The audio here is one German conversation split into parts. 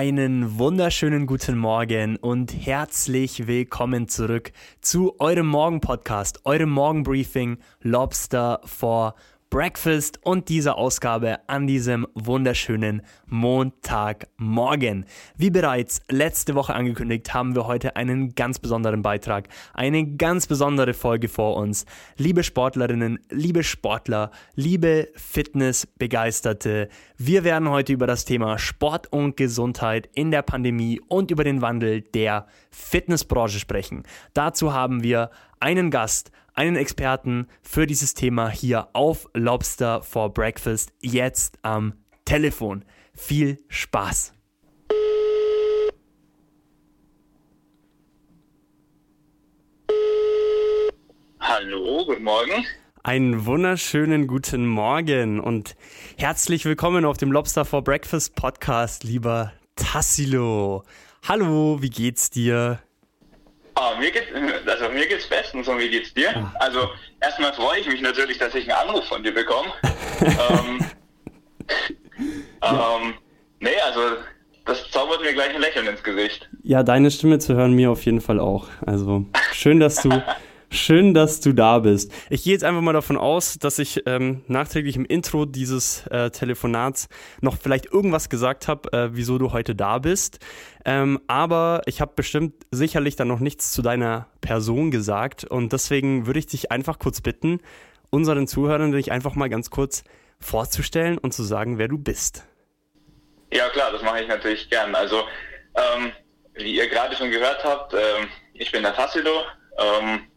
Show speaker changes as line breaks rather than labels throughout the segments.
einen wunderschönen guten Morgen und herzlich willkommen zurück zu eurem Morgenpodcast, eurem Morgenbriefing Lobster for Breakfast und dieser Ausgabe an diesem wunderschönen Montagmorgen. Wie bereits letzte Woche angekündigt, haben wir heute einen ganz besonderen Beitrag, eine ganz besondere Folge vor uns. Liebe Sportlerinnen, liebe Sportler, liebe Fitnessbegeisterte, wir werden heute über das Thema Sport und Gesundheit in der Pandemie und über den Wandel der Fitnessbranche sprechen. Dazu haben wir einen Gast, einen Experten für dieses Thema hier auf Lobster for Breakfast jetzt am Telefon. Viel Spaß!
Hallo, guten Morgen.
Einen wunderschönen guten Morgen und herzlich willkommen auf dem Lobster for Breakfast Podcast, lieber Tassilo. Hallo, wie geht's dir?
Oh, mir geht's, also mir geht's bestens und wie geht's dir? Ah. Also erstmal freue ich mich natürlich, dass ich einen Anruf von dir bekomme. ähm, ähm, nee, also das zaubert mir gleich ein Lächeln ins Gesicht.
Ja, deine Stimme zu hören mir auf jeden Fall auch. Also schön, dass du Schön, dass du da bist. Ich gehe jetzt einfach mal davon aus, dass ich ähm, nachträglich im Intro dieses äh, Telefonats noch vielleicht irgendwas gesagt habe, äh, wieso du heute da bist. Ähm, aber ich habe bestimmt sicherlich dann noch nichts zu deiner Person gesagt und deswegen würde ich dich einfach kurz bitten, unseren Zuhörern dich einfach mal ganz kurz vorzustellen und zu sagen, wer du bist.
Ja klar, das mache ich natürlich gern. Also ähm, wie ihr gerade schon gehört habt, ähm, ich bin der Tassilo. Ähm,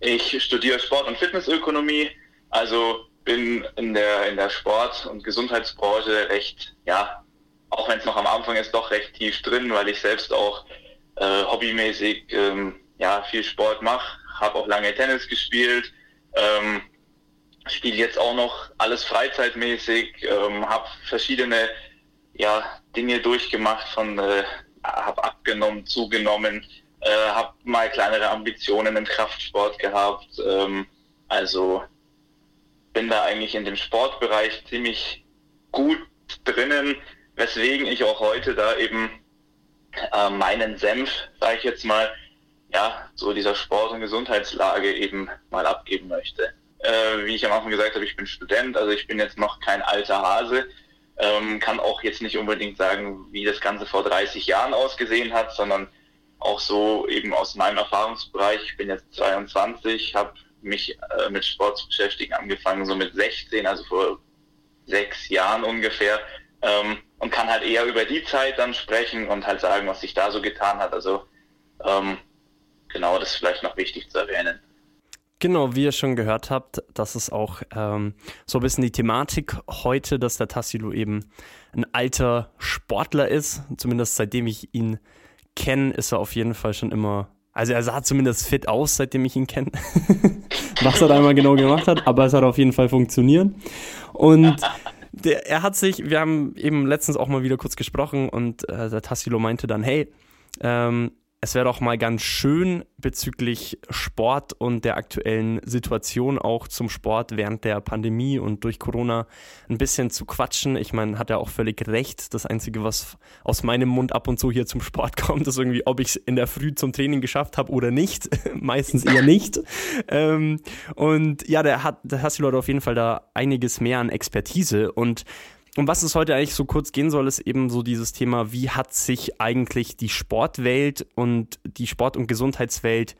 ich studiere Sport- und Fitnessökonomie, also bin in der, in der Sport- und Gesundheitsbranche recht, ja, auch wenn es noch am Anfang ist, doch recht tief drin, weil ich selbst auch äh, hobbymäßig ähm, ja, viel Sport mache, habe auch lange Tennis gespielt, ähm, spiele jetzt auch noch alles freizeitmäßig, ähm, habe verschiedene ja, Dinge durchgemacht, von äh, habe abgenommen, zugenommen, äh, habe mal kleinere Ambitionen im Kraftsport gehabt. Ähm, also bin da eigentlich in dem Sportbereich ziemlich gut drinnen, weswegen ich auch heute da eben äh, meinen Senf, sage ich jetzt mal, ja, so dieser Sport- und Gesundheitslage eben mal abgeben möchte. Äh, wie ich am Anfang gesagt habe, ich bin Student, also ich bin jetzt noch kein alter Hase, ähm, kann auch jetzt nicht unbedingt sagen, wie das Ganze vor 30 Jahren ausgesehen hat, sondern auch so eben aus meinem Erfahrungsbereich. Ich bin jetzt 22, habe mich äh, mit Sport zu beschäftigen angefangen, so mit 16, also vor sechs Jahren ungefähr. Ähm, und kann halt eher über die Zeit dann sprechen und halt sagen, was sich da so getan hat. Also ähm, genau, das ist vielleicht noch wichtig zu erwähnen.
Genau, wie ihr schon gehört habt, das ist auch ähm, so ein bisschen die Thematik heute, dass der Tassilo eben ein alter Sportler ist, zumindest seitdem ich ihn kenne, ist er auf jeden Fall schon immer. Also er sah zumindest fit aus, seitdem ich ihn kenne. Was er da einmal genau gemacht hat, aber es hat auf jeden Fall funktioniert. Und der, er hat sich, wir haben eben letztens auch mal wieder kurz gesprochen und äh, der Tassilo meinte dann, hey, ähm, es wäre doch mal ganz schön bezüglich Sport und der aktuellen Situation auch zum Sport während der Pandemie und durch Corona ein bisschen zu quatschen. Ich meine, hat er auch völlig recht. Das Einzige, was aus meinem Mund ab und zu hier zum Sport kommt, ist irgendwie, ob ich es in der Früh zum Training geschafft habe oder nicht. Meistens eher nicht. ähm, und ja, der hat, der Leute auf jeden Fall da einiges mehr an Expertise und um was es heute eigentlich so kurz gehen soll, ist eben so dieses Thema, wie hat sich eigentlich die Sportwelt und die Sport- und Gesundheitswelt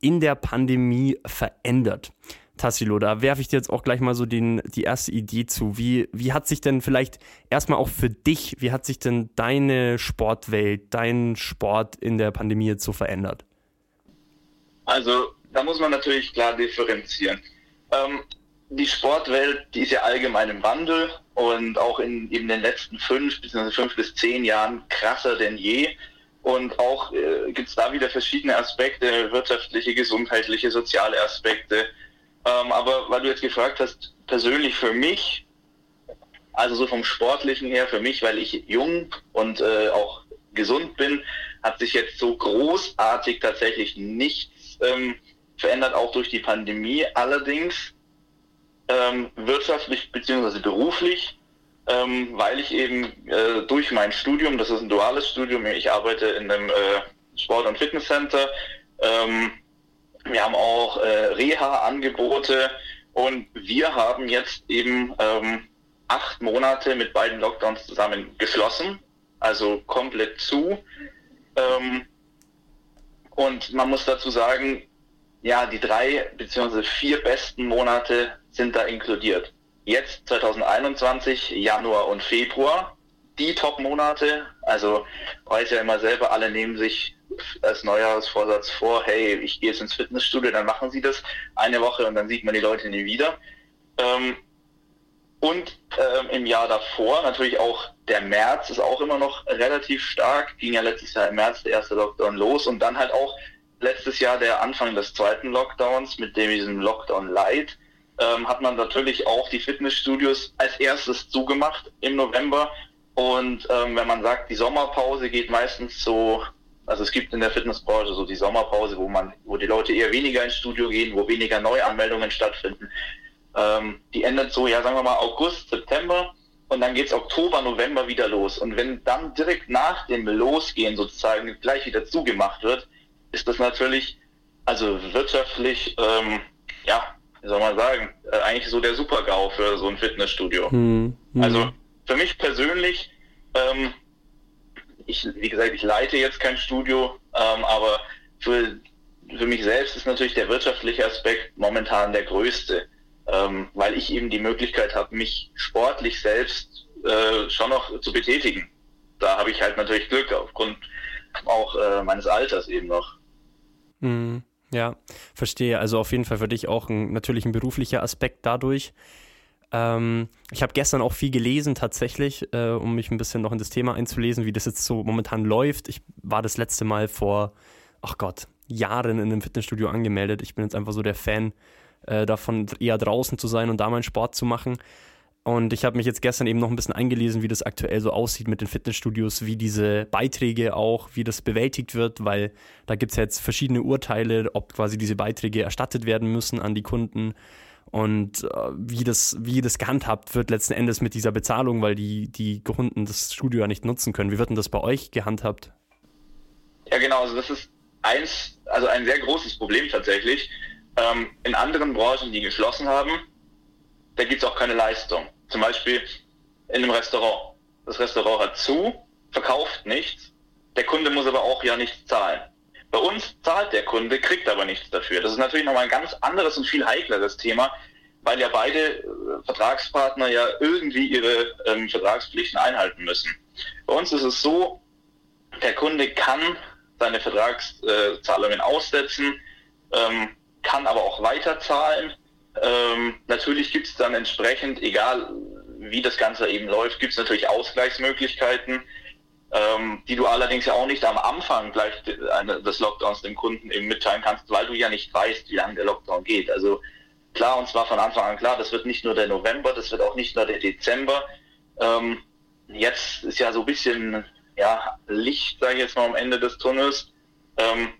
in der Pandemie verändert? Tassilo, da werfe ich dir jetzt auch gleich mal so den, die erste Idee zu. Wie, wie hat sich denn vielleicht erstmal auch für dich, wie hat sich denn deine Sportwelt, dein Sport in der Pandemie jetzt so verändert?
Also, da muss man natürlich klar differenzieren. Ähm, die Sportwelt, die ist ja allgemein im Wandel und auch in eben den letzten fünf bzw. fünf bis zehn Jahren krasser denn je. Und auch äh, gibt es da wieder verschiedene Aspekte, wirtschaftliche, gesundheitliche, soziale Aspekte. Ähm, aber weil du jetzt gefragt hast, persönlich für mich, also so vom Sportlichen her, für mich, weil ich jung und äh, auch gesund bin, hat sich jetzt so großartig tatsächlich nichts ähm, verändert, auch durch die Pandemie. Allerdings ähm, wirtschaftlich bzw. beruflich ähm, weil ich eben äh, durch mein Studium, das ist ein duales Studium, ich arbeite in einem äh, Sport- und Fitnesscenter, ähm, wir haben auch äh, Reha-Angebote und wir haben jetzt eben ähm, acht Monate mit beiden Lockdowns zusammen geschlossen, also komplett zu. Ähm, und man muss dazu sagen, ja, die drei bzw. vier besten Monate sind da inkludiert. Jetzt 2021, Januar und Februar, die Top-Monate. Also weiß ja immer selber, alle nehmen sich als Neujahrsvorsatz vor, hey, ich gehe jetzt ins Fitnessstudio, dann machen sie das eine Woche und dann sieht man die Leute nie wieder. Ähm, und ähm, im Jahr davor natürlich auch der März ist auch immer noch relativ stark. Ging ja letztes Jahr im März der erste Lockdown los und dann halt auch letztes Jahr der Anfang des zweiten Lockdowns mit dem diesem Lockdown Light ähm, hat man natürlich auch die Fitnessstudios als erstes zugemacht im November. Und ähm, wenn man sagt, die Sommerpause geht meistens so, also es gibt in der Fitnessbranche so die Sommerpause, wo man, wo die Leute eher weniger ins Studio gehen, wo weniger Neuanmeldungen stattfinden. Ähm, die endet so, ja, sagen wir mal August, September und dann geht's Oktober, November wieder los. Und wenn dann direkt nach dem Losgehen sozusagen gleich wieder zugemacht wird, ist das natürlich, also wirtschaftlich, ähm, ja, wie soll man sagen, äh, eigentlich so der Super-GAU für so ein Fitnessstudio. Hm, hm. Also für mich persönlich, ähm, ich, wie gesagt, ich leite jetzt kein Studio, ähm, aber für, für mich selbst ist natürlich der wirtschaftliche Aspekt momentan der größte ähm, weil ich eben die Möglichkeit habe, mich sportlich selbst äh, schon noch zu betätigen. Da habe ich halt natürlich Glück aufgrund auch äh, meines Alters eben noch.
Mm, ja, verstehe. Also auf jeden Fall für dich auch ein, natürlich ein beruflicher Aspekt dadurch. Ähm, ich habe gestern auch viel gelesen tatsächlich, äh, um mich ein bisschen noch in das Thema einzulesen, wie das jetzt so momentan läuft. Ich war das letzte Mal vor, ach Gott, Jahren in einem Fitnessstudio angemeldet. Ich bin jetzt einfach so der Fan äh, davon eher draußen zu sein und da meinen Sport zu machen. Und ich habe mich jetzt gestern eben noch ein bisschen eingelesen, wie das aktuell so aussieht mit den Fitnessstudios, wie diese Beiträge auch, wie das bewältigt wird, weil da gibt es jetzt verschiedene Urteile, ob quasi diese Beiträge erstattet werden müssen an die Kunden und äh, wie, das, wie das gehandhabt wird letzten Endes mit dieser Bezahlung, weil die, die Kunden das Studio ja nicht nutzen können. Wie wird denn das bei euch gehandhabt?
Ja, genau, also das ist eins, also ein sehr großes Problem tatsächlich. Ähm, in anderen Branchen, die geschlossen haben, da gibt es auch keine Leistung. Zum Beispiel in einem Restaurant. Das Restaurant hat zu, verkauft nichts, der Kunde muss aber auch ja nichts zahlen. Bei uns zahlt der Kunde, kriegt aber nichts dafür. Das ist natürlich nochmal ein ganz anderes und viel heikleres Thema, weil ja beide äh, Vertragspartner ja irgendwie ihre ähm, Vertragspflichten einhalten müssen. Bei uns ist es so, der Kunde kann seine Vertragszahlungen aussetzen, ähm, kann aber auch weiterzahlen. Ähm, natürlich gibt es dann entsprechend, egal wie das Ganze eben läuft, gibt es natürlich Ausgleichsmöglichkeiten, ähm, die du allerdings ja auch nicht am Anfang gleich des Lockdowns dem Kunden eben mitteilen kannst, weil du ja nicht weißt, wie lange der Lockdown geht. Also klar, und zwar von Anfang an klar, das wird nicht nur der November, das wird auch nicht nur der Dezember. Ähm, jetzt ist ja so ein bisschen ja, Licht, sage ich jetzt mal, am Ende des Tunnels. Ähm,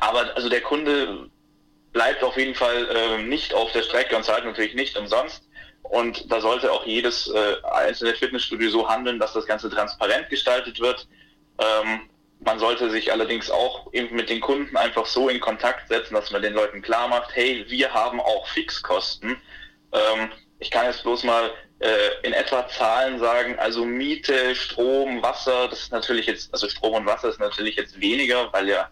aber also der Kunde bleibt auf jeden Fall äh, nicht auf der Strecke und zahlt natürlich nicht umsonst. Und da sollte auch jedes äh, einzelne Fitnessstudio so handeln, dass das Ganze transparent gestaltet wird. Ähm, man sollte sich allerdings auch eben mit den Kunden einfach so in Kontakt setzen, dass man den Leuten klar macht, hey, wir haben auch Fixkosten. Ähm, ich kann jetzt bloß mal äh, in etwa Zahlen sagen, also Miete, Strom, Wasser, das ist natürlich jetzt, also Strom und Wasser ist natürlich jetzt weniger, weil ja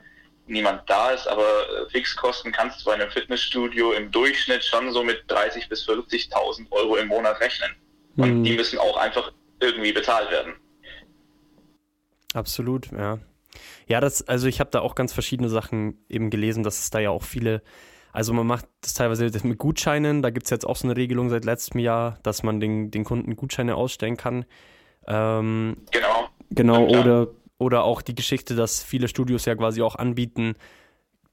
niemand da ist, aber äh, Fixkosten kannst du bei einem Fitnessstudio im Durchschnitt schon so mit 30.000 bis 40.000 Euro im Monat rechnen. Und mhm. die müssen auch einfach irgendwie bezahlt werden.
Absolut, ja. Ja, das, also ich habe da auch ganz verschiedene Sachen eben gelesen, dass es da ja auch viele, also man macht das teilweise mit Gutscheinen, da gibt es jetzt auch so eine Regelung seit letztem Jahr, dass man den, den Kunden Gutscheine ausstellen kann. Ähm,
genau.
Genau, oder oder auch die Geschichte, dass viele Studios ja quasi auch anbieten,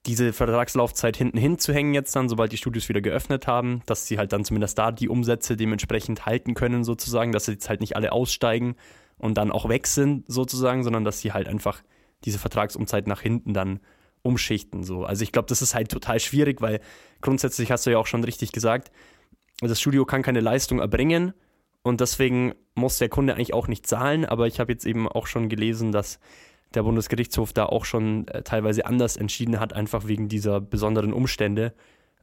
diese Vertragslaufzeit hinten hinzuhängen jetzt dann, sobald die Studios wieder geöffnet haben, dass sie halt dann zumindest da die Umsätze dementsprechend halten können sozusagen, dass sie jetzt halt nicht alle aussteigen und dann auch weg sind sozusagen, sondern dass sie halt einfach diese Vertragsumzeit nach hinten dann umschichten so. Also ich glaube, das ist halt total schwierig, weil grundsätzlich hast du ja auch schon richtig gesagt, das Studio kann keine Leistung erbringen und deswegen muss der Kunde eigentlich auch nicht zahlen, aber ich habe jetzt eben auch schon gelesen, dass der Bundesgerichtshof da auch schon äh, teilweise anders entschieden hat, einfach wegen dieser besonderen Umstände,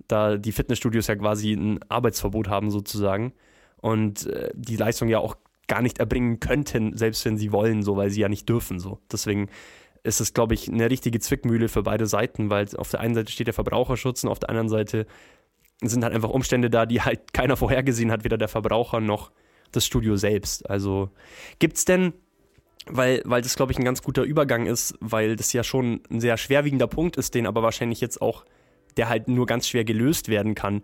da die Fitnessstudios ja quasi ein Arbeitsverbot haben sozusagen und äh, die Leistung ja auch gar nicht erbringen könnten, selbst wenn sie wollen, so weil sie ja nicht dürfen so. Deswegen ist es, glaube ich, eine richtige Zwickmühle für beide Seiten, weil auf der einen Seite steht der Verbraucherschutz und auf der anderen Seite sind halt einfach Umstände da, die halt keiner vorhergesehen hat, weder der Verbraucher noch das Studio selbst. Also gibt es denn, weil, weil das, glaube ich, ein ganz guter Übergang ist, weil das ja schon ein sehr schwerwiegender Punkt ist, den aber wahrscheinlich jetzt auch, der halt nur ganz schwer gelöst werden kann.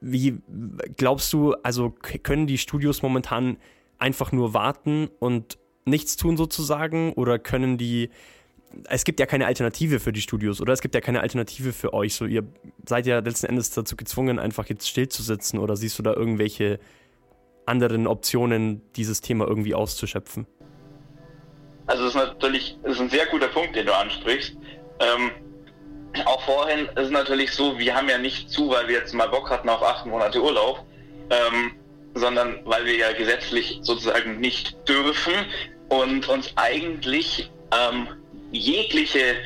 Wie glaubst du, also können die Studios momentan einfach nur warten und nichts tun sozusagen oder können die es gibt ja keine Alternative für die Studios oder es gibt ja keine Alternative für euch. So, ihr seid ja letzten Endes dazu gezwungen, einfach jetzt stillzusitzen oder siehst du da irgendwelche anderen Optionen, dieses Thema irgendwie auszuschöpfen?
Also das ist natürlich das ist ein sehr guter Punkt, den du ansprichst. Ähm, auch vorhin ist es natürlich so, wir haben ja nicht zu, weil wir jetzt mal Bock hatten auf acht Monate Urlaub, ähm, sondern weil wir ja gesetzlich sozusagen nicht dürfen und uns eigentlich ähm, jegliche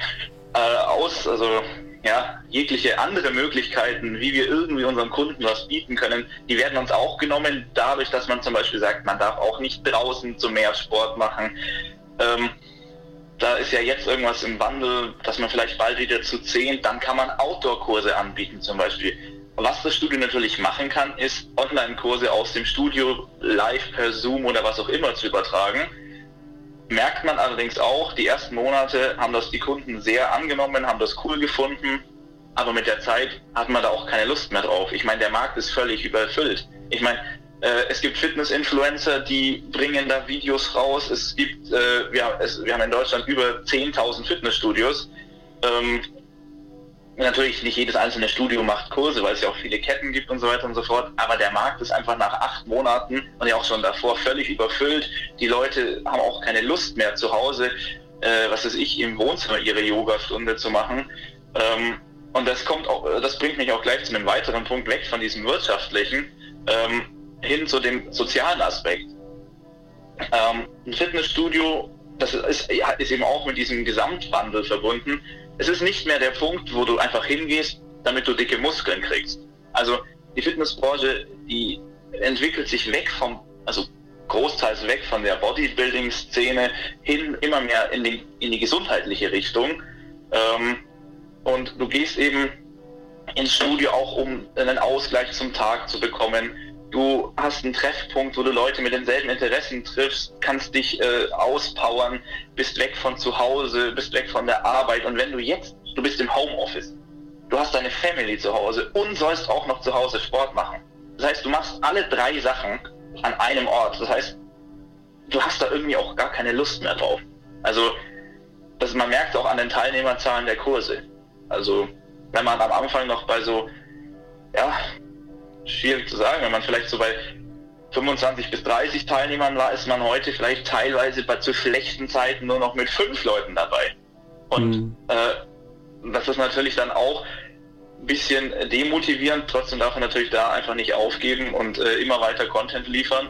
äh, aus, also ja, jegliche andere Möglichkeiten, wie wir irgendwie unseren Kunden was bieten können, die werden uns auch genommen, dadurch, dass man zum Beispiel sagt, man darf auch nicht draußen zum Meer Sport machen. Ähm, da ist ja jetzt irgendwas im Wandel, dass man vielleicht bald wieder zu zehn, dann kann man Outdoor-Kurse anbieten zum Beispiel. Was das Studio natürlich machen kann, ist Online-Kurse aus dem Studio live per Zoom oder was auch immer zu übertragen merkt man allerdings auch, die ersten Monate haben das die Kunden sehr angenommen, haben das cool gefunden, aber mit der Zeit hat man da auch keine Lust mehr drauf. Ich meine, der Markt ist völlig überfüllt. Ich meine, äh, es gibt Fitness-Influencer, die bringen da Videos raus. Es gibt, äh, wir, es, wir haben in Deutschland über 10.000 Fitnessstudios. Ähm, Natürlich nicht jedes einzelne Studio macht Kurse, weil es ja auch viele Ketten gibt und so weiter und so fort. Aber der Markt ist einfach nach acht Monaten und ja auch schon davor völlig überfüllt. Die Leute haben auch keine Lust mehr zu Hause, äh, was weiß ich, im Wohnzimmer ihre Yogastunde zu machen. Ähm, und das kommt auch, das bringt mich auch gleich zu einem weiteren Punkt weg von diesem wirtschaftlichen ähm, hin zu dem sozialen Aspekt. Ähm, ein Fitnessstudio, das ist, ist eben auch mit diesem Gesamtwandel verbunden es ist nicht mehr der Punkt, wo du einfach hingehst, damit du dicke Muskeln kriegst. Also die Fitnessbranche, die entwickelt sich weg vom, also großteils weg von der Bodybuilding-Szene hin immer mehr in die, in die gesundheitliche Richtung. Ähm, und du gehst eben ins Studio auch, um einen Ausgleich zum Tag zu bekommen. Du hast einen Treffpunkt, wo du Leute mit denselben Interessen triffst, kannst dich äh, auspowern, bist weg von zu Hause, bist weg von der Arbeit. Und wenn du jetzt, du bist im Homeoffice, du hast deine Family zu Hause und sollst auch noch zu Hause Sport machen. Das heißt, du machst alle drei Sachen an einem Ort. Das heißt, du hast da irgendwie auch gar keine Lust mehr drauf. Also, das, man merkt auch an den Teilnehmerzahlen der Kurse. Also, wenn man am Anfang noch bei so, ja, schwierig zu sagen. Wenn man vielleicht so bei 25 bis 30 Teilnehmern war, ist man heute vielleicht teilweise bei zu schlechten Zeiten nur noch mit fünf Leuten dabei. Und mhm. äh, das ist natürlich dann auch ein bisschen demotivierend. Trotzdem darf man natürlich da einfach nicht aufgeben und äh, immer weiter Content liefern.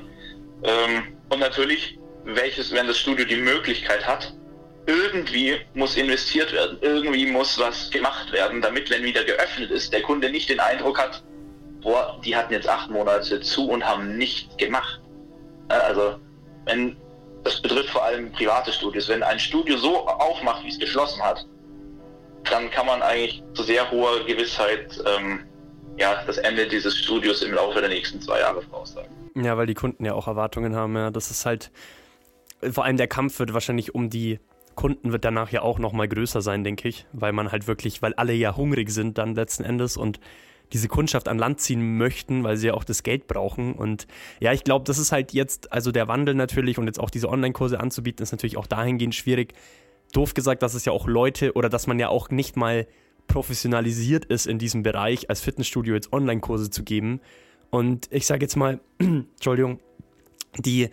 Ähm, und natürlich, welches, wenn das Studio die Möglichkeit hat, irgendwie muss investiert werden, irgendwie muss was gemacht werden, damit, wenn wieder geöffnet ist, der Kunde nicht den Eindruck hat, boah, die hatten jetzt acht Monate zu und haben nichts gemacht. Also, wenn, das betrifft vor allem private Studios. Wenn ein Studio so aufmacht, wie es geschlossen hat, dann kann man eigentlich zu sehr hoher Gewissheit ähm, ja, das Ende dieses Studios im Laufe der nächsten zwei Jahre voraussagen.
Ja, weil die Kunden ja auch Erwartungen haben. Ja, das ist halt, vor allem der Kampf wird wahrscheinlich um die Kunden wird danach ja auch nochmal größer sein, denke ich, weil man halt wirklich, weil alle ja hungrig sind dann letzten Endes und diese Kundschaft an Land ziehen möchten, weil sie ja auch das Geld brauchen. Und ja, ich glaube, das ist halt jetzt, also der Wandel natürlich und jetzt auch diese Online-Kurse anzubieten, ist natürlich auch dahingehend schwierig. Doof gesagt, dass es ja auch Leute oder dass man ja auch nicht mal professionalisiert ist in diesem Bereich, als Fitnessstudio jetzt Online-Kurse zu geben. Und ich sage jetzt mal, Entschuldigung, die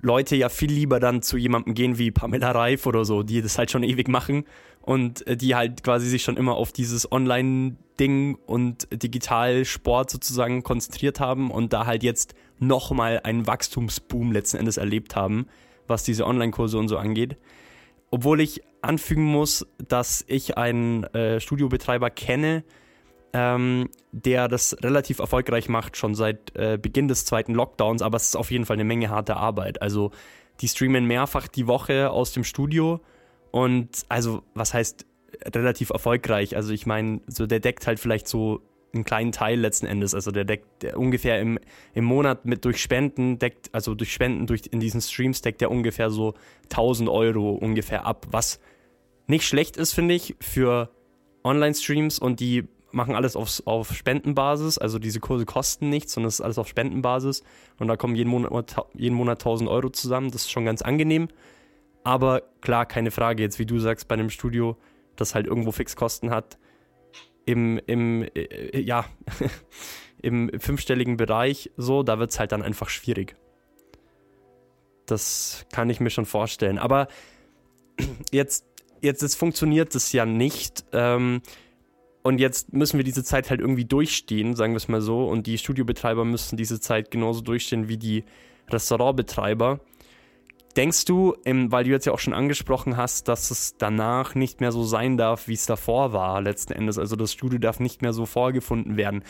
Leute ja viel lieber dann zu jemandem gehen wie Pamela Reif oder so, die das halt schon ewig machen und äh, die halt quasi sich schon immer auf dieses Online-Ding und Digitalsport sozusagen konzentriert haben und da halt jetzt nochmal einen Wachstumsboom letzten Endes erlebt haben, was diese Online-Kurse und so angeht. Obwohl ich anfügen muss, dass ich einen äh, Studiobetreiber kenne, ähm, der das relativ erfolgreich macht, schon seit äh, Beginn des zweiten Lockdowns, aber es ist auf jeden Fall eine Menge harte Arbeit. Also die streamen mehrfach die Woche aus dem Studio und also was heißt relativ erfolgreich? Also ich meine, so der deckt halt vielleicht so einen kleinen Teil letzten Endes. Also der deckt der ungefähr im, im Monat mit durch Spenden deckt, also durch Spenden durch in diesen Streams deckt der ungefähr so 1000 Euro ungefähr ab, was nicht schlecht ist, finde ich, für Online-Streams und die machen alles auf, auf Spendenbasis. Also diese Kurse kosten nichts, sondern es ist alles auf Spendenbasis. Und da kommen jeden Monat, jeden Monat 1000 Euro zusammen. Das ist schon ganz angenehm. Aber klar, keine Frage, jetzt wie du sagst, bei einem Studio, das halt irgendwo Fixkosten hat, im, im, äh, ja, im fünfstelligen Bereich so, da wird es halt dann einfach schwierig. Das kann ich mir schon vorstellen. Aber jetzt, jetzt, jetzt funktioniert das ja nicht. Ähm, und jetzt müssen wir diese Zeit halt irgendwie durchstehen, sagen wir es mal so. Und die Studiobetreiber müssen diese Zeit genauso durchstehen wie die Restaurantbetreiber. Denkst du, weil du jetzt ja auch schon angesprochen hast, dass es danach nicht mehr so sein darf, wie es davor war, letzten Endes? Also das Studio darf nicht mehr so vorgefunden werden.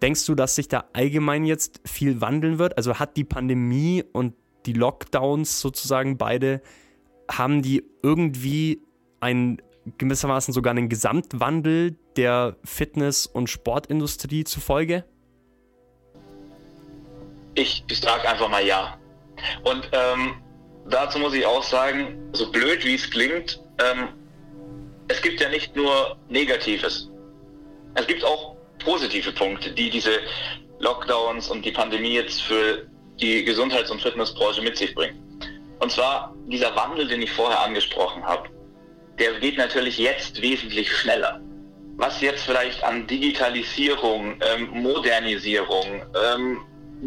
Denkst du, dass sich da allgemein jetzt viel wandeln wird? Also hat die Pandemie und die Lockdowns sozusagen beide, haben die irgendwie ein gewissermaßen sogar einen Gesamtwandel der Fitness- und Sportindustrie zufolge?
Ich, sage einfach mal ja. Und ähm, dazu muss ich auch sagen, so blöd wie es klingt, ähm, es gibt ja nicht nur Negatives. Es gibt auch positive Punkte, die diese Lockdowns und die Pandemie jetzt für die Gesundheits- und Fitnessbranche mit sich bringen. Und zwar dieser Wandel, den ich vorher angesprochen habe, der geht natürlich jetzt wesentlich schneller. Was jetzt vielleicht an Digitalisierung, ähm, Modernisierung, ähm,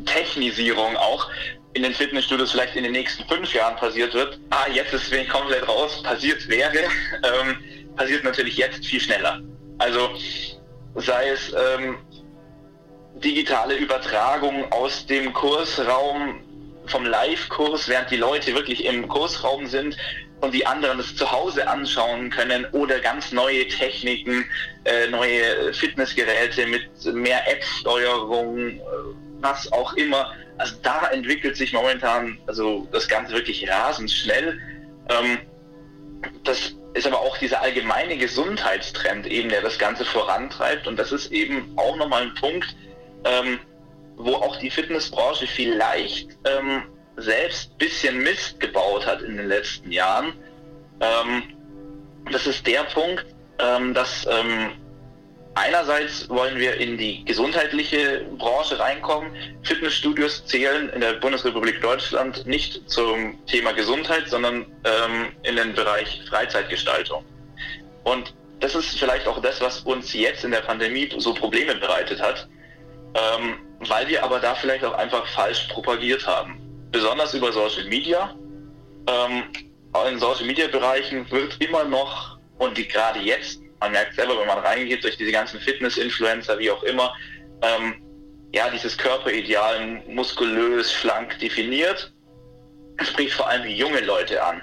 Technisierung auch in den Fitnessstudios vielleicht in den nächsten fünf Jahren passiert wird, ah, jetzt ist es komplett raus, passiert wäre, ähm, passiert natürlich jetzt viel schneller. Also sei es ähm, digitale Übertragung aus dem Kursraum, vom Live-Kurs, während die Leute wirklich im Kursraum sind und die anderen das zu Hause anschauen können oder ganz neue Techniken, äh, neue Fitnessgeräte mit mehr App-Steuerung, äh, was auch immer also da entwickelt sich momentan also das Ganze wirklich rasend schnell. Ähm, das ist aber auch dieser allgemeine Gesundheitstrend eben, der das Ganze vorantreibt. Und das ist eben auch nochmal ein Punkt, ähm, wo auch die Fitnessbranche vielleicht ähm, selbst ein bisschen Mist gebaut hat in den letzten Jahren. Ähm, das ist der Punkt, ähm, dass ähm, Einerseits wollen wir in die gesundheitliche Branche reinkommen. Fitnessstudios zählen in der Bundesrepublik Deutschland nicht zum Thema Gesundheit, sondern ähm, in den Bereich Freizeitgestaltung. Und das ist vielleicht auch das, was uns jetzt in der Pandemie so Probleme bereitet hat, ähm, weil wir aber da vielleicht auch einfach falsch propagiert haben. Besonders über Social Media. Ähm, in Social Media Bereichen wird immer noch, und die gerade jetzt man merkt selber, wenn man reingeht, durch diese ganzen Fitness-Influencer, wie auch immer, ähm, ja, dieses Körperideal muskulös, schlank definiert, spricht vor allem junge Leute an.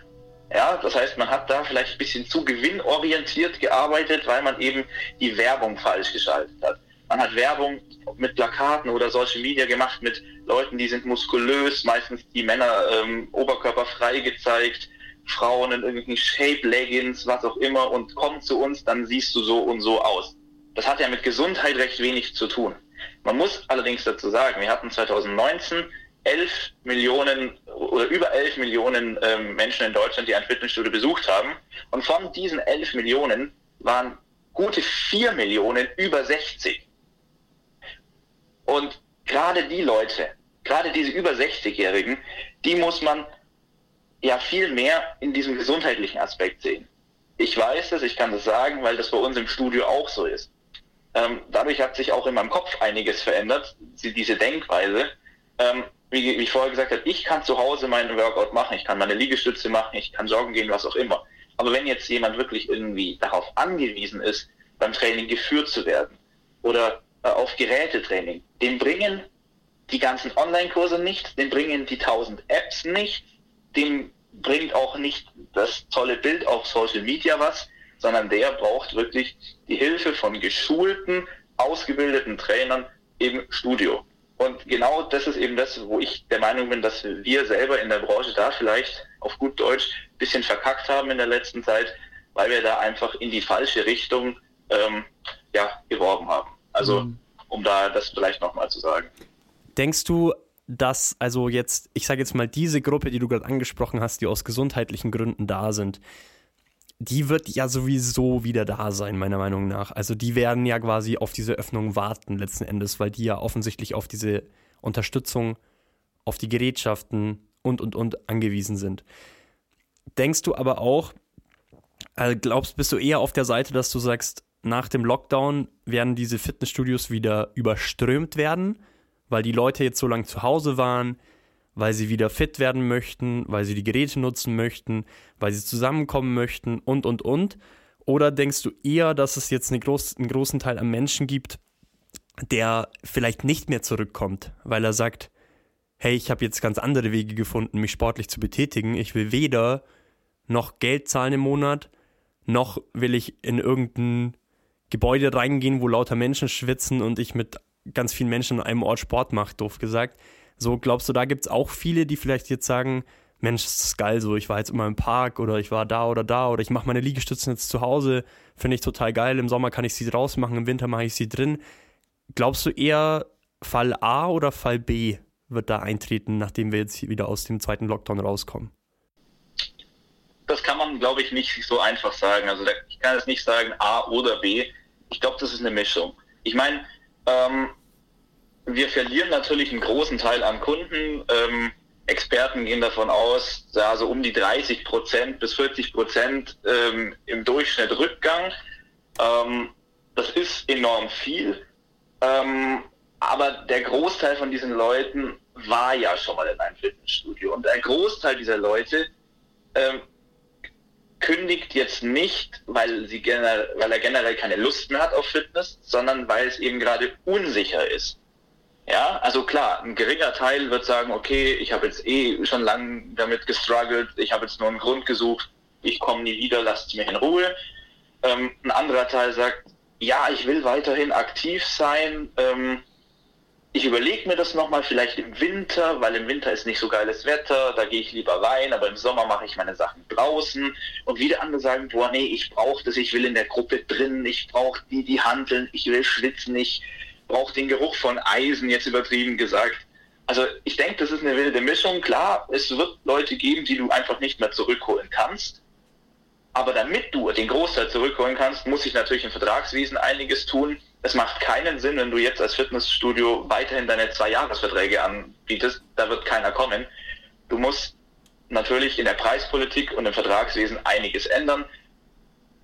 Ja, das heißt, man hat da vielleicht ein bisschen zu gewinnorientiert gearbeitet, weil man eben die Werbung falsch geschaltet hat. Man hat Werbung mit Plakaten oder Social Media gemacht mit Leuten, die sind muskulös, meistens die Männer ähm, oberkörperfrei gezeigt, Frauen in irgendwelchen Shape-Leggings, was auch immer und komm zu uns, dann siehst du so und so aus. Das hat ja mit Gesundheit recht wenig zu tun. Man muss allerdings dazu sagen, wir hatten 2019 11 Millionen oder über 11 Millionen ähm, Menschen in Deutschland, die ein Fitnessstudio besucht haben. Und von diesen 11 Millionen waren gute 4 Millionen über 60. Und gerade die Leute, gerade diese über 60-Jährigen, die muss man ja viel mehr in diesem gesundheitlichen Aspekt sehen. Ich weiß es, ich kann das sagen, weil das bei uns im Studio auch so ist. Ähm, dadurch hat sich auch in meinem Kopf einiges verändert, diese Denkweise. Ähm, wie, wie, ich vorher gesagt habe, ich kann zu Hause meinen Workout machen, ich kann meine Liegestütze machen, ich kann joggen gehen, was auch immer. Aber wenn jetzt jemand wirklich irgendwie darauf angewiesen ist, beim Training geführt zu werden oder auf Gerätetraining, dem bringen die ganzen Online-Kurse nicht, den bringen die 1000 Apps nicht, dem bringt auch nicht das tolle Bild auf Social Media was, sondern der braucht wirklich die Hilfe von geschulten, ausgebildeten Trainern im Studio. Und genau das ist eben das, wo ich der Meinung bin, dass wir selber in der Branche da vielleicht auf gut Deutsch ein bisschen verkackt haben in der letzten Zeit, weil wir da einfach in die falsche Richtung ähm, ja, geworben haben. Also mhm. um da das vielleicht nochmal zu sagen.
Denkst du, dass also jetzt, ich sage jetzt mal, diese Gruppe, die du gerade angesprochen hast, die aus gesundheitlichen Gründen da sind, die wird ja sowieso wieder da sein, meiner Meinung nach. Also die werden ja quasi auf diese Öffnung warten letzten Endes, weil die ja offensichtlich auf diese Unterstützung, auf die Gerätschaften und, und, und angewiesen sind. Denkst du aber auch, also glaubst, bist du eher auf der Seite, dass du sagst, nach dem Lockdown werden diese Fitnessstudios wieder überströmt werden, weil die Leute jetzt so lange zu Hause waren, weil sie wieder fit werden möchten, weil sie die Geräte nutzen möchten, weil sie zusammenkommen möchten und, und, und? Oder denkst du eher, dass es jetzt eine groß, einen großen Teil an Menschen gibt, der vielleicht nicht mehr zurückkommt, weil er sagt, hey, ich habe jetzt ganz andere Wege gefunden, mich sportlich zu betätigen. Ich will weder noch Geld zahlen im Monat, noch will ich in irgendein Gebäude reingehen, wo lauter Menschen schwitzen und ich mit ganz vielen Menschen an einem Ort Sport mache, doof gesagt. So, glaubst du, da gibt es auch viele, die vielleicht jetzt sagen, Mensch, ist geil so, ich war jetzt immer im Park oder ich war da oder da oder ich mache meine Liegestützen jetzt zu Hause, finde ich total geil, im Sommer kann ich sie draußen machen, im Winter mache ich sie drin. Glaubst du eher Fall A oder Fall B wird da eintreten, nachdem wir jetzt wieder aus dem zweiten Lockdown rauskommen?
Das kann man, glaube ich, nicht so einfach sagen. Also ich kann jetzt nicht sagen A oder B. Ich glaube, das ist eine Mischung. Ich meine, ähm, wir verlieren natürlich einen großen Teil an Kunden. Ähm, Experten gehen davon aus, ja, so um die 30 Prozent bis 40 Prozent ähm, im Durchschnitt Rückgang. Ähm, das ist enorm viel. Ähm, aber der Großteil von diesen Leuten war ja schon mal in einem Fitnessstudio. Und der Großteil dieser Leute ähm, kündigt jetzt nicht, weil, sie weil er generell keine Lust mehr hat auf Fitness, sondern weil es eben gerade unsicher ist. Ja, also klar, ein geringer Teil wird sagen, okay, ich habe jetzt eh schon lange damit gestruggelt, ich habe jetzt nur einen Grund gesucht, ich komme nie wieder, lasst mich in Ruhe. Ähm, ein anderer Teil sagt, ja, ich will weiterhin aktiv sein, ähm, ich überlege mir das nochmal, vielleicht im Winter, weil im Winter ist nicht so geiles Wetter, da gehe ich lieber rein, aber im Sommer mache ich meine Sachen draußen. Und wieder andere sagen, boah, nee, ich brauche das, ich will in der Gruppe drin, ich brauche die, die handeln, ich will schwitzen, ich brauche den Geruch von Eisen, jetzt übertrieben gesagt. Also ich denke, das ist eine wilde Mischung. Klar, es wird Leute geben, die du einfach nicht mehr zurückholen kannst. Aber damit du den Großteil zurückholen kannst, muss sich natürlich im Vertragswesen einiges tun es macht keinen Sinn, wenn du jetzt als Fitnessstudio weiterhin deine zwei Jahresverträge anbietest, da wird keiner kommen. Du musst natürlich in der Preispolitik und im Vertragswesen einiges ändern.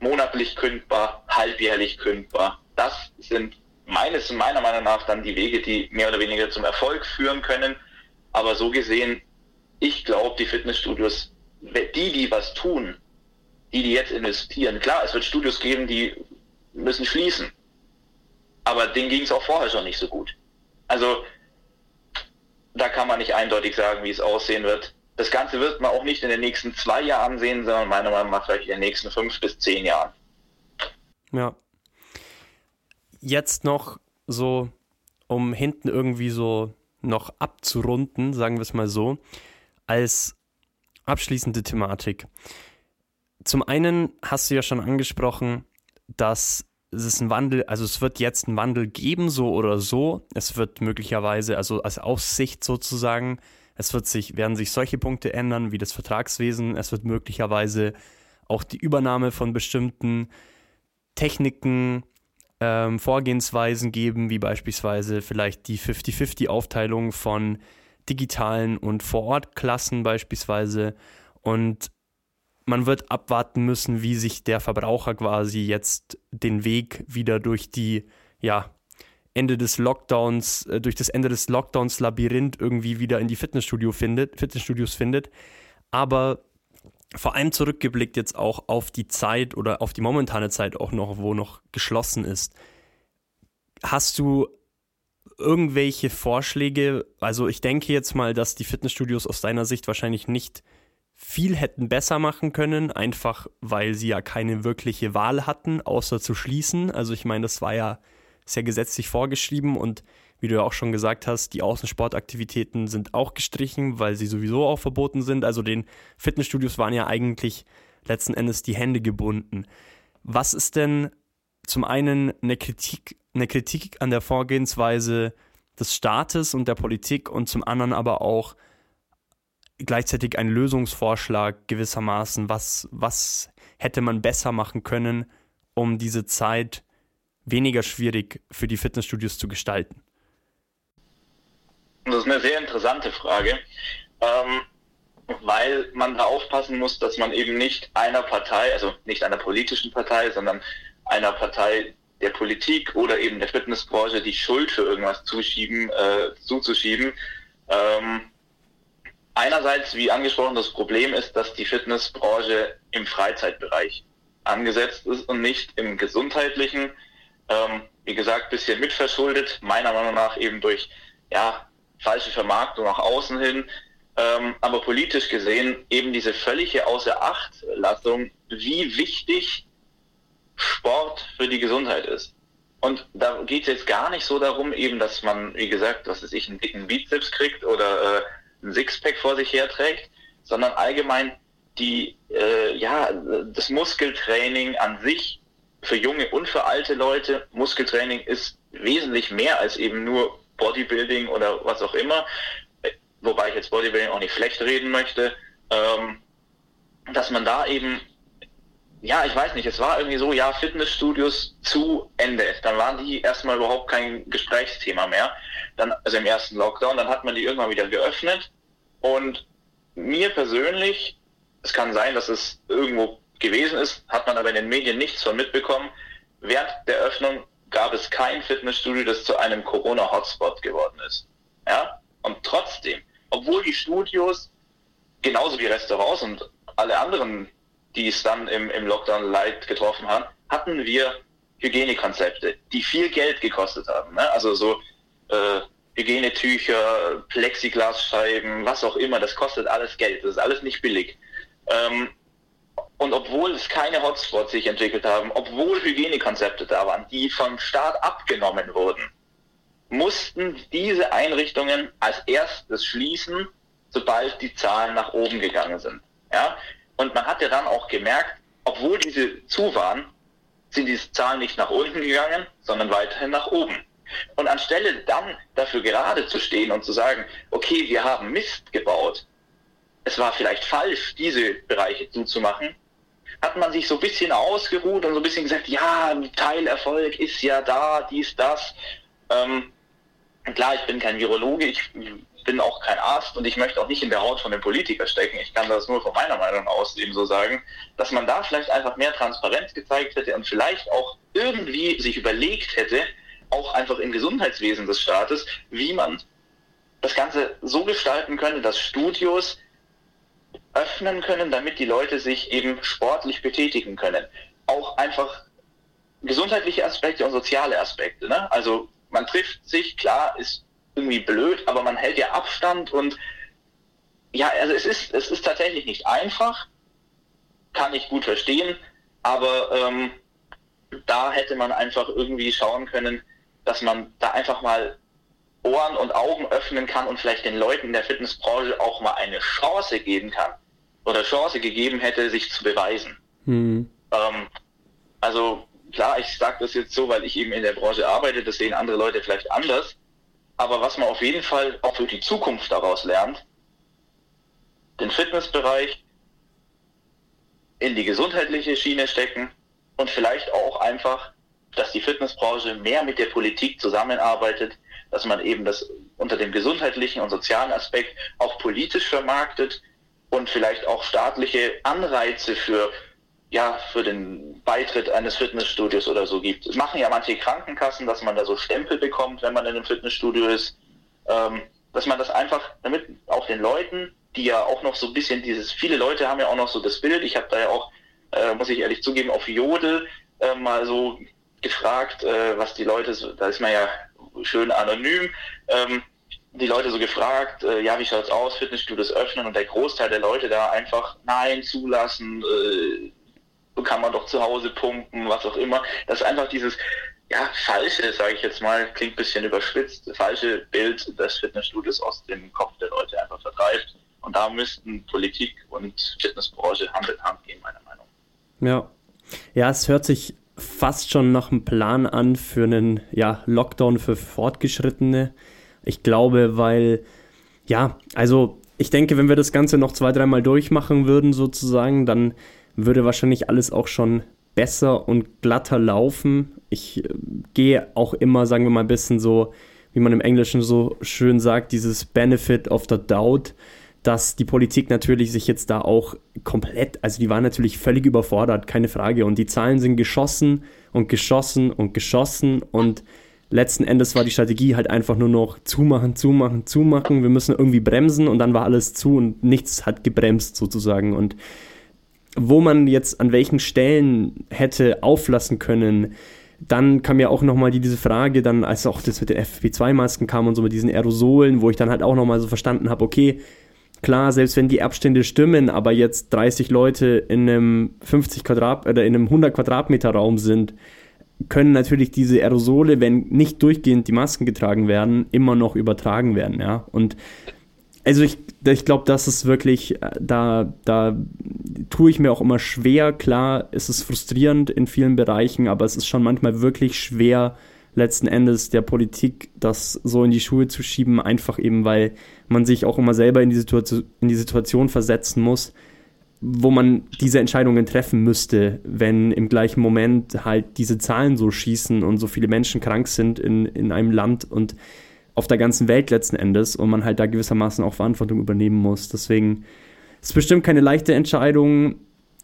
Monatlich kündbar, halbjährlich kündbar. Das sind meines, meiner Meinung nach dann die Wege, die mehr oder weniger zum Erfolg führen können. Aber so gesehen, ich glaube, die Fitnessstudios, die, die was tun, die, die jetzt investieren, klar, es wird Studios geben, die müssen schließen aber denen ging es auch vorher schon nicht so gut. Also da kann man nicht eindeutig sagen, wie es aussehen wird. Das Ganze wird man auch nicht in den nächsten zwei Jahren sehen, sondern meiner Meinung nach vielleicht in den nächsten fünf bis zehn Jahren.
Ja. Jetzt noch so, um hinten irgendwie so noch abzurunden, sagen wir es mal so, als abschließende Thematik. Zum einen hast du ja schon angesprochen, dass es ist ein Wandel, also es wird jetzt einen Wandel geben, so oder so. Es wird möglicherweise, also als Aussicht sozusagen, es wird sich, werden sich solche Punkte ändern wie das Vertragswesen. Es wird möglicherweise auch die Übernahme von bestimmten Techniken, ähm, Vorgehensweisen geben, wie beispielsweise vielleicht die 50-50-Aufteilung von digitalen und Vor-Ort-Klassen beispielsweise. Und man wird abwarten müssen, wie sich der Verbraucher quasi jetzt den Weg wieder durch die, ja, Ende des Lockdowns, äh, durch das Ende des Lockdowns Labyrinth irgendwie wieder in die Fitnessstudio findet, Fitnessstudios findet. Aber vor allem zurückgeblickt jetzt auch auf die Zeit oder auf die momentane Zeit auch noch, wo noch geschlossen ist. Hast du irgendwelche Vorschläge? Also ich denke jetzt mal, dass die Fitnessstudios aus deiner Sicht wahrscheinlich nicht viel hätten besser machen können, einfach weil sie ja keine wirkliche Wahl hatten, außer zu schließen. Also ich meine, das war ja sehr gesetzlich vorgeschrieben und wie du ja auch schon gesagt hast, die Außensportaktivitäten sind auch gestrichen, weil sie sowieso auch verboten sind. Also den Fitnessstudios waren ja eigentlich letzten Endes die Hände gebunden. Was ist denn zum einen eine Kritik, eine Kritik an der Vorgehensweise des Staates und der Politik und zum anderen aber auch gleichzeitig ein Lösungsvorschlag gewissermaßen, was, was hätte man besser machen können, um diese Zeit weniger schwierig für die Fitnessstudios zu gestalten?
Das ist eine sehr interessante Frage, ähm, weil man da aufpassen muss, dass man eben nicht einer Partei, also nicht einer politischen Partei, sondern einer Partei der Politik oder eben der Fitnessbranche die Schuld für irgendwas zuschieben, äh, zuzuschieben. Ähm, einerseits, wie angesprochen, das Problem ist, dass die Fitnessbranche im Freizeitbereich angesetzt ist und nicht im gesundheitlichen. Ähm, wie gesagt, bisschen mitverschuldet, meiner Meinung nach eben durch ja, falsche Vermarktung nach außen hin, ähm, aber politisch gesehen eben diese völlige Außerachtlassung, wie wichtig Sport für die Gesundheit ist. Und da geht es jetzt gar nicht so darum, eben, dass man, wie gesagt, was weiß ich, einen dicken Bizeps kriegt oder äh, ein Sixpack vor sich herträgt, sondern allgemein die, äh, ja, das Muskeltraining an sich für junge und für alte Leute. Muskeltraining ist wesentlich mehr als eben nur Bodybuilding oder was auch immer. Wobei ich jetzt Bodybuilding auch nicht schlecht reden möchte. Ähm, dass man da eben ja, ich weiß nicht, es war irgendwie so, ja, Fitnessstudios zu Ende. Dann waren die erstmal überhaupt kein Gesprächsthema mehr. Dann, also im ersten Lockdown, dann hat man die irgendwann wieder geöffnet. Und mir persönlich, es kann sein, dass es irgendwo gewesen ist, hat man aber in den Medien nichts von mitbekommen. Während der Öffnung gab es kein Fitnessstudio, das zu einem Corona-Hotspot geworden ist. Ja? Und trotzdem, obwohl die Studios genauso wie Restaurants und alle anderen die es dann im, im Lockdown Light getroffen haben, hatten wir Hygienekonzepte, die viel Geld gekostet haben. Ne? Also so äh, Hygienetücher, Plexiglasscheiben, was auch immer, das kostet alles Geld, das ist alles nicht billig. Ähm, und obwohl es keine Hotspots sich entwickelt haben, obwohl Hygienekonzepte da waren, die vom Staat abgenommen wurden, mussten diese Einrichtungen als erstes schließen, sobald die Zahlen nach oben gegangen sind. Ja? Und man hat ja dann auch gemerkt, obwohl diese zu waren, sind diese Zahlen nicht nach unten gegangen, sondern weiterhin nach oben. Und anstelle dann dafür gerade zu stehen und zu sagen, okay, wir haben Mist gebaut, es war vielleicht falsch, diese Bereiche zuzumachen, hat man sich so ein bisschen ausgeruht und so ein bisschen gesagt, ja, Teilerfolg ist ja da, dies, das. Ähm, klar, ich bin kein Virologe, ich bin auch kein Arzt und ich möchte auch nicht in der Haut von dem Politiker stecken. Ich kann das nur von meiner Meinung aus eben so sagen, dass man da vielleicht einfach mehr Transparenz gezeigt hätte und vielleicht auch irgendwie sich überlegt hätte, auch einfach im Gesundheitswesen des Staates, wie man das Ganze so gestalten könnte, dass Studios öffnen können, damit die Leute sich eben sportlich betätigen können. Auch einfach gesundheitliche Aspekte und soziale Aspekte. Ne? Also man trifft sich, klar, ist irgendwie blöd, aber man hält ja Abstand und ja, also es ist, es ist tatsächlich nicht einfach, kann ich gut verstehen, aber ähm, da hätte man einfach irgendwie schauen können, dass man da einfach mal Ohren und Augen öffnen kann und vielleicht den Leuten in der Fitnessbranche auch mal eine Chance geben kann oder Chance gegeben hätte, sich zu beweisen. Mhm. Ähm, also klar, ich sage das jetzt so, weil ich eben in der Branche arbeite, das sehen andere Leute vielleicht anders. Aber was man auf jeden Fall auch für die Zukunft daraus lernt, den Fitnessbereich in die gesundheitliche Schiene stecken und vielleicht auch einfach, dass die Fitnessbranche mehr mit der Politik zusammenarbeitet, dass man eben das unter dem gesundheitlichen und sozialen Aspekt auch politisch vermarktet und vielleicht auch staatliche Anreize für ja, für den Beitritt eines Fitnessstudios oder so gibt. Es machen ja manche Krankenkassen, dass man da so Stempel bekommt, wenn man in einem Fitnessstudio ist, ähm, dass man das einfach, damit auch den Leuten, die ja auch noch so ein bisschen dieses, viele Leute haben ja auch noch so das Bild, ich habe da ja auch, äh, muss ich ehrlich zugeben, auf Jodel äh, mal so gefragt, äh, was die Leute, so, da ist man ja schön anonym. Ähm, die Leute so gefragt, äh, ja, wie schaut's aus, Fitnessstudios öffnen und der Großteil der Leute da einfach nein zulassen, äh, kann man doch zu Hause pumpen, was auch immer. Das ist einfach dieses ja, falsche, sage ich jetzt mal, klingt ein bisschen überspitzt, falsche Bild des Fitnessstudios aus dem Kopf der Leute einfach vertreibt. Und da müssten Politik und Fitnessbranche Hand in Hand gehen, meiner Meinung
nach. Ja. Ja, es hört sich fast schon nach einem Plan an für einen ja, Lockdown für Fortgeschrittene. Ich glaube, weil, ja, also ich denke, wenn wir das Ganze noch zwei, dreimal durchmachen würden, sozusagen, dann würde wahrscheinlich alles auch schon besser und glatter laufen. Ich äh, gehe auch immer, sagen wir mal, ein bisschen so, wie man im Englischen so schön sagt, dieses Benefit of the Doubt, dass die Politik natürlich sich jetzt da auch komplett, also die waren natürlich völlig überfordert, keine Frage. Und die Zahlen sind geschossen und geschossen und geschossen und letzten Endes war die Strategie halt einfach nur noch zumachen, zumachen, zumachen. Wir müssen irgendwie bremsen und dann war alles zu und nichts hat gebremst sozusagen. Und wo man jetzt an welchen Stellen hätte auflassen können, dann kam ja auch nochmal die, diese Frage, dann als auch das mit den FFP2-Masken kam und so mit diesen Aerosolen, wo ich dann halt auch nochmal so verstanden habe, okay, klar, selbst wenn die Abstände stimmen, aber jetzt 30 Leute in einem 50 Quadrat oder in einem 100 Quadratmeter Raum sind, können natürlich diese Aerosole, wenn nicht durchgehend die Masken getragen werden, immer noch übertragen werden, ja. Und also ich, ich glaube, das ist wirklich, äh, da, da tue ich mir auch immer schwer. Klar, es ist frustrierend in vielen Bereichen, aber es ist schon manchmal wirklich schwer, letzten Endes der Politik das so in die Schuhe zu schieben, einfach eben, weil man sich auch immer selber in die, Situation, in die Situation versetzen muss, wo man diese Entscheidungen treffen müsste, wenn im gleichen Moment halt diese Zahlen so schießen und so viele Menschen krank sind in, in einem Land und auf der ganzen Welt letzten Endes und man halt da gewissermaßen auch Verantwortung übernehmen muss. Deswegen ist es bestimmt keine leichte Entscheidung.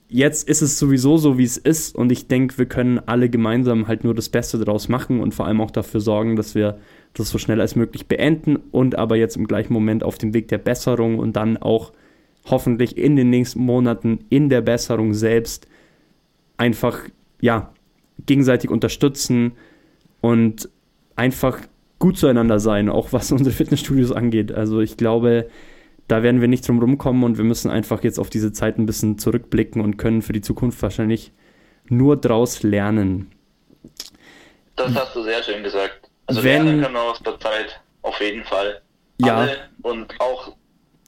Jetzt ist es sowieso so, wie es ist und ich denke, wir können alle gemeinsam halt nur das Beste daraus machen und vor allem auch dafür sorgen, dass wir das so schnell als möglich beenden und aber jetzt im gleichen Moment auf dem Weg der Besserung und dann auch hoffentlich in den nächsten Monaten in der Besserung selbst einfach, ja, gegenseitig unterstützen und einfach gut zueinander sein, auch was unsere Fitnessstudios angeht. Also ich glaube, da werden wir nicht drum rumkommen und wir müssen einfach jetzt auf diese Zeit ein bisschen zurückblicken und können für die Zukunft wahrscheinlich nur draus lernen.
Das hast du sehr schön gesagt. Also Wenn, lernen können wir aus der Zeit auf jeden Fall.
Ja. Alle
und auch,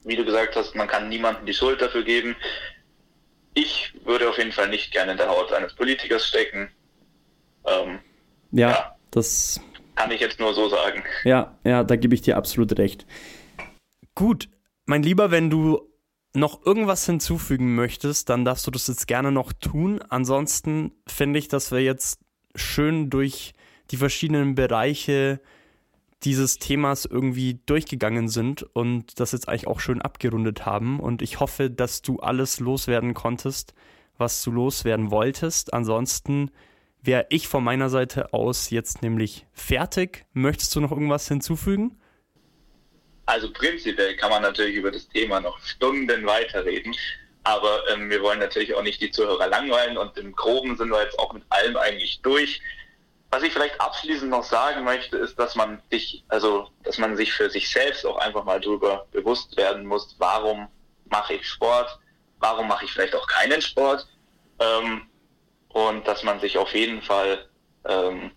wie du gesagt hast, man kann niemandem die Schuld dafür geben. Ich würde auf jeden Fall nicht gerne in der Haut eines Politikers stecken.
Ähm, ja, ja, das
kann ich jetzt nur so sagen.
Ja, ja, da gebe ich dir absolut recht. Gut, mein Lieber, wenn du noch irgendwas hinzufügen möchtest, dann darfst du das jetzt gerne noch tun. Ansonsten finde ich, dass wir jetzt schön durch die verschiedenen Bereiche dieses Themas irgendwie durchgegangen sind und das jetzt eigentlich auch schön abgerundet haben. Und ich hoffe, dass du alles loswerden konntest, was du loswerden wolltest. Ansonsten wäre ich von meiner Seite aus jetzt nämlich fertig. Möchtest du noch irgendwas hinzufügen?
Also prinzipiell kann man natürlich über das Thema noch Stunden weiterreden, aber ähm, wir wollen natürlich auch nicht die Zuhörer langweilen und im Groben sind wir jetzt auch mit allem eigentlich durch. Was ich vielleicht abschließend noch sagen möchte, ist, dass man sich, also dass man sich für sich selbst auch einfach mal darüber bewusst werden muss, warum mache ich Sport, warum mache ich vielleicht auch keinen Sport. Ähm, und dass man sich auf jeden Fall, ähm,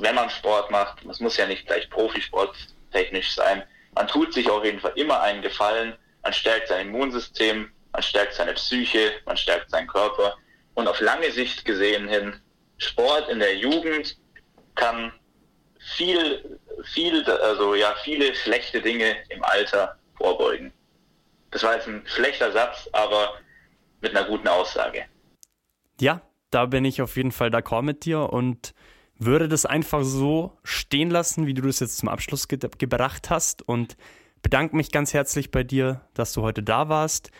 wenn man Sport macht, es muss ja nicht gleich Profisport technisch sein, man tut sich auf jeden Fall immer einen Gefallen, man stärkt sein Immunsystem, man stärkt seine Psyche, man stärkt seinen Körper und auf lange Sicht gesehen hin, Sport in der Jugend kann viel, viel, also ja, viele schlechte Dinge im Alter vorbeugen. Das war jetzt ein schlechter Satz, aber mit einer guten Aussage.
Ja, da bin ich auf jeden Fall d'accord mit dir und würde das einfach so stehen lassen, wie du das jetzt zum Abschluss ge gebracht hast und bedanke mich ganz herzlich bei dir, dass du heute da warst.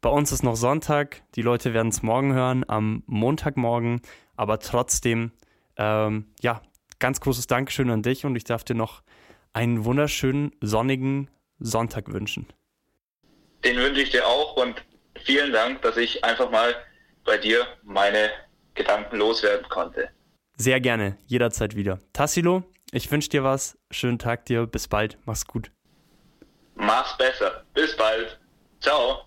Bei uns ist noch Sonntag, die Leute werden es morgen hören, am Montagmorgen, aber trotzdem, ähm, ja, ganz großes Dankeschön an dich und ich darf dir noch einen wunderschönen sonnigen Sonntag wünschen.
Den wünsche ich dir auch und vielen Dank, dass ich einfach mal bei dir meine Gedanken loswerden konnte.
Sehr gerne, jederzeit wieder. Tassilo, Ich wünsche dir was. Schönen Tag dir. Bis bald. Mach's gut.
Mach's besser. Bis bald. Ciao.